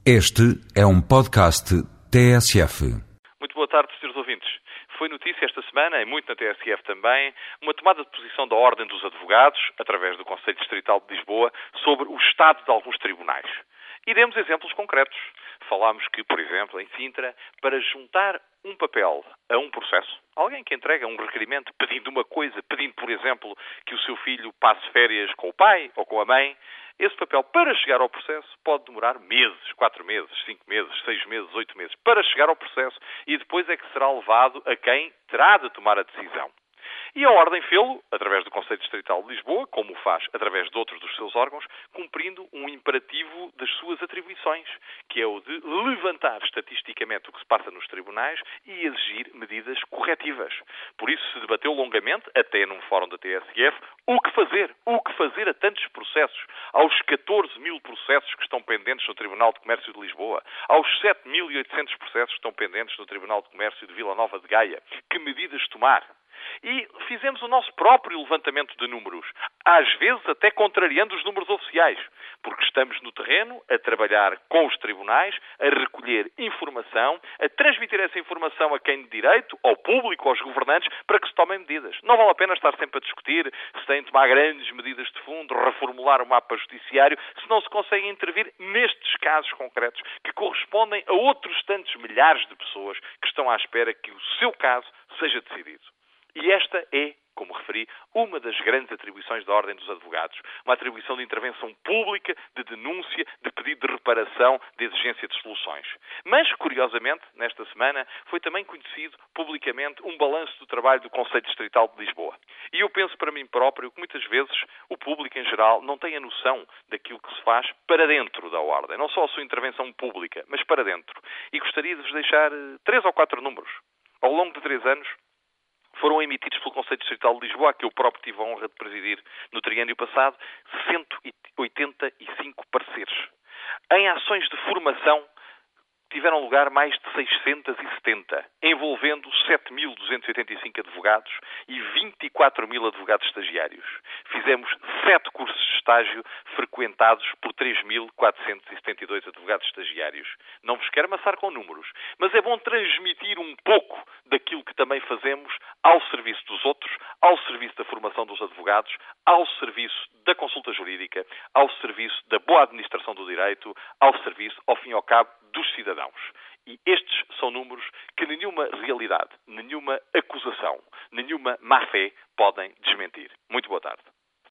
Este é um podcast TSF. Muito boa tarde, senhores ouvintes. Foi notícia esta semana, e muito na TSF também, uma tomada de posição da Ordem dos Advogados, através do Conselho Distrital de Lisboa, sobre o estado de alguns tribunais. E demos exemplos concretos. Falámos que, por exemplo, em Sintra, para juntar um papel a um processo, alguém que entrega um requerimento pedindo uma coisa, pedindo, por exemplo, que o seu filho passe férias com o pai ou com a mãe, esse papel, para chegar ao processo, pode demorar meses, quatro meses, cinco meses, seis meses, oito meses, para chegar ao processo e depois é que será levado a quem terá de tomar a decisão. E a Ordem fê-lo, através do Conselho Distrital de Lisboa, como o faz através de outros dos seus órgãos, cumprindo um imperativo das suas atribuições, que é o de levantar estatisticamente o que se passa nos tribunais e exigir medidas corretivas. Por isso se debateu longamente, até num fórum da TSF, o que fazer, o que fazer a tantos processos, aos 14 mil processos que estão pendentes no Tribunal de Comércio de Lisboa, aos 7.800 processos que estão pendentes no Tribunal de Comércio de Vila Nova de Gaia. Que medidas tomar? E fizemos o nosso próprio levantamento de números, às vezes até contrariando os números oficiais, porque estamos no terreno a trabalhar com os tribunais, a recolher informação, a transmitir essa informação a quem de direito, ao público, aos governantes, para que se tomem medidas. Não vale a pena estar sempre a discutir se têm de tomar grandes medidas de fundo, reformular o mapa judiciário, se não se consegue intervir nestes casos concretos que correspondem a outros tantos milhares de pessoas que estão à espera que o seu caso seja decidido. E esta é, como referi, uma das grandes atribuições da Ordem dos Advogados. Uma atribuição de intervenção pública, de denúncia, de pedido de reparação, de exigência de soluções. Mas, curiosamente, nesta semana, foi também conhecido publicamente um balanço do trabalho do Conselho Distrital de Lisboa. E eu penso para mim próprio que muitas vezes o público em geral não tem a noção daquilo que se faz para dentro da Ordem. Não só a sua intervenção pública, mas para dentro. E gostaria de vos deixar eh, três ou quatro números. Ao longo de três anos, foram emitidos pelo Conselho Distrital de Lisboa, que eu próprio tive a honra de presidir no triênio passado, 185 pareceres. Em ações de formação, tiveram lugar mais de 670, envolvendo 7.285 advogados e 24 mil advogados estagiários. Fizemos sete cursos de estágio frequentados por 3.472 advogados estagiários. Não vos quero amassar com números, mas é bom transmitir um pouco daquilo que também fazemos ao serviço dos outros, ao serviço da formação dos advogados, ao serviço da consulta jurídica, ao serviço da boa administração do direito, ao serviço, ao fim e ao cabo, dos cidadãos. E estes são números que nenhuma realidade, nenhuma acusação, nenhuma má-fé podem desmentir. Muito boa tarde.